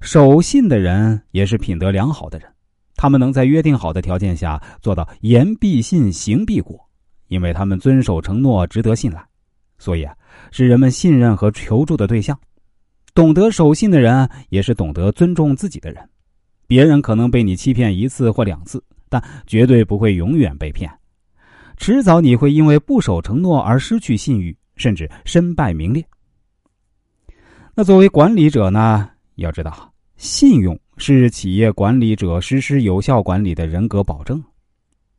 守信的人也是品德良好的人，他们能在约定好的条件下做到言必信，行必果，因为他们遵守承诺，值得信赖，所以啊，是人们信任和求助的对象。懂得守信的人，也是懂得尊重自己的人。别人可能被你欺骗一次或两次，但绝对不会永远被骗。迟早你会因为不守承诺而失去信誉，甚至身败名裂。那作为管理者呢？要知道，信用是企业管理者实施有效管理的人格保证。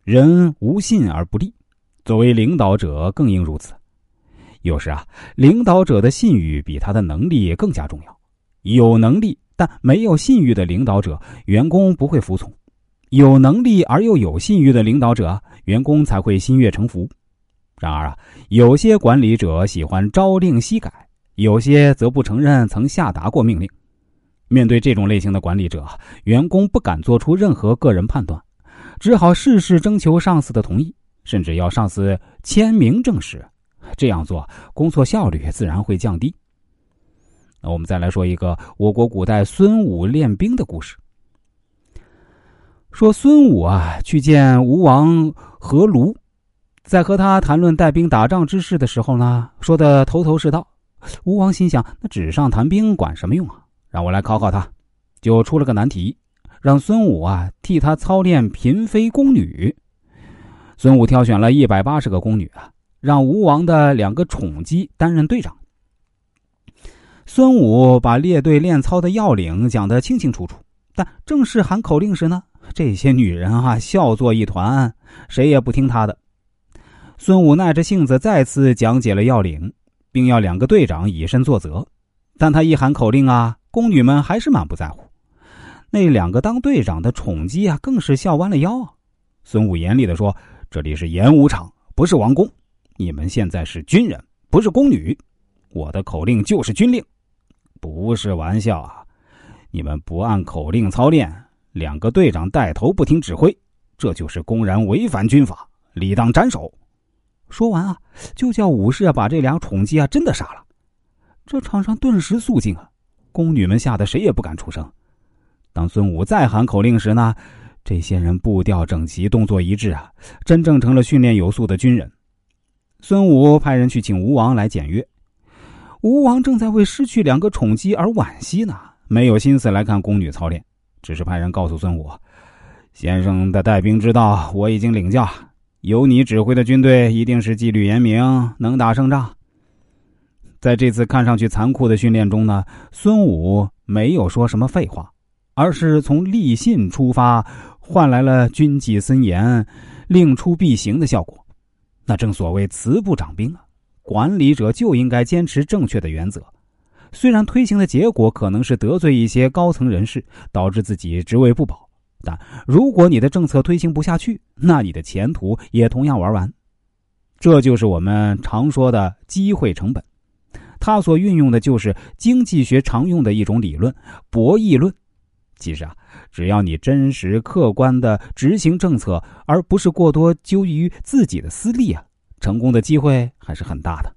人无信而不立，作为领导者更应如此。有时啊，领导者的信誉比他的能力更加重要。有能力但没有信誉的领导者，员工不会服从；有能力而又有信誉的领导者，员工才会心悦诚服。然而啊，有些管理者喜欢朝令夕改，有些则不承认曾下达过命令。面对这种类型的管理者，员工不敢做出任何个人判断，只好事事征求上司的同意，甚至要上司签名证实。这样做，工作效率自然会降低。那我们再来说一个我国古代孙武练兵的故事。说孙武啊，去见吴王阖庐，在和他谈论带兵打仗之事的时候呢，说的头头是道。吴王心想：那纸上谈兵管什么用啊？让我来考考他，就出了个难题，让孙武啊替他操练嫔妃宫女。孙武挑选了一百八十个宫女啊，让吴王的两个宠姬担任队长。孙武把列队练操的要领讲得清清楚楚，但正式喊口令时呢，这些女人啊笑作一团，谁也不听他的。孙武耐着性子再次讲解了要领，并要两个队长以身作则，但他一喊口令啊。宫女们还是满不在乎，那两个当队长的宠姬啊，更是笑弯了腰啊。孙武严厉的说：“这里是演武场，不是王宫。你们现在是军人，不是宫女。我的口令就是军令，不是玩笑啊！你们不按口令操练，两个队长带头不听指挥，这就是公然违反军法，理当斩首。”说完啊，就叫武士啊把这俩宠姬啊真的杀了。这场上顿时肃静啊。宫女们吓得谁也不敢出声。当孙武再喊口令时呢，这些人步调整齐，动作一致啊，真正成了训练有素的军人。孙武派人去请吴王来检阅。吴王正在为失去两个宠姬而惋惜呢，没有心思来看宫女操练，只是派人告诉孙武：“先生的带兵之道我已经领教，由你指挥的军队一定是纪律严明，能打胜仗。”在这次看上去残酷的训练中呢，孙武没有说什么废话，而是从立信出发，换来了军纪森严、令出必行的效果。那正所谓慈不掌兵啊，管理者就应该坚持正确的原则。虽然推行的结果可能是得罪一些高层人士，导致自己职位不保，但如果你的政策推行不下去，那你的前途也同样玩完。这就是我们常说的机会成本。他所运用的就是经济学常用的一种理论——博弈论。其实啊，只要你真实客观的执行政策，而不是过多纠于自己的私利啊，成功的机会还是很大的。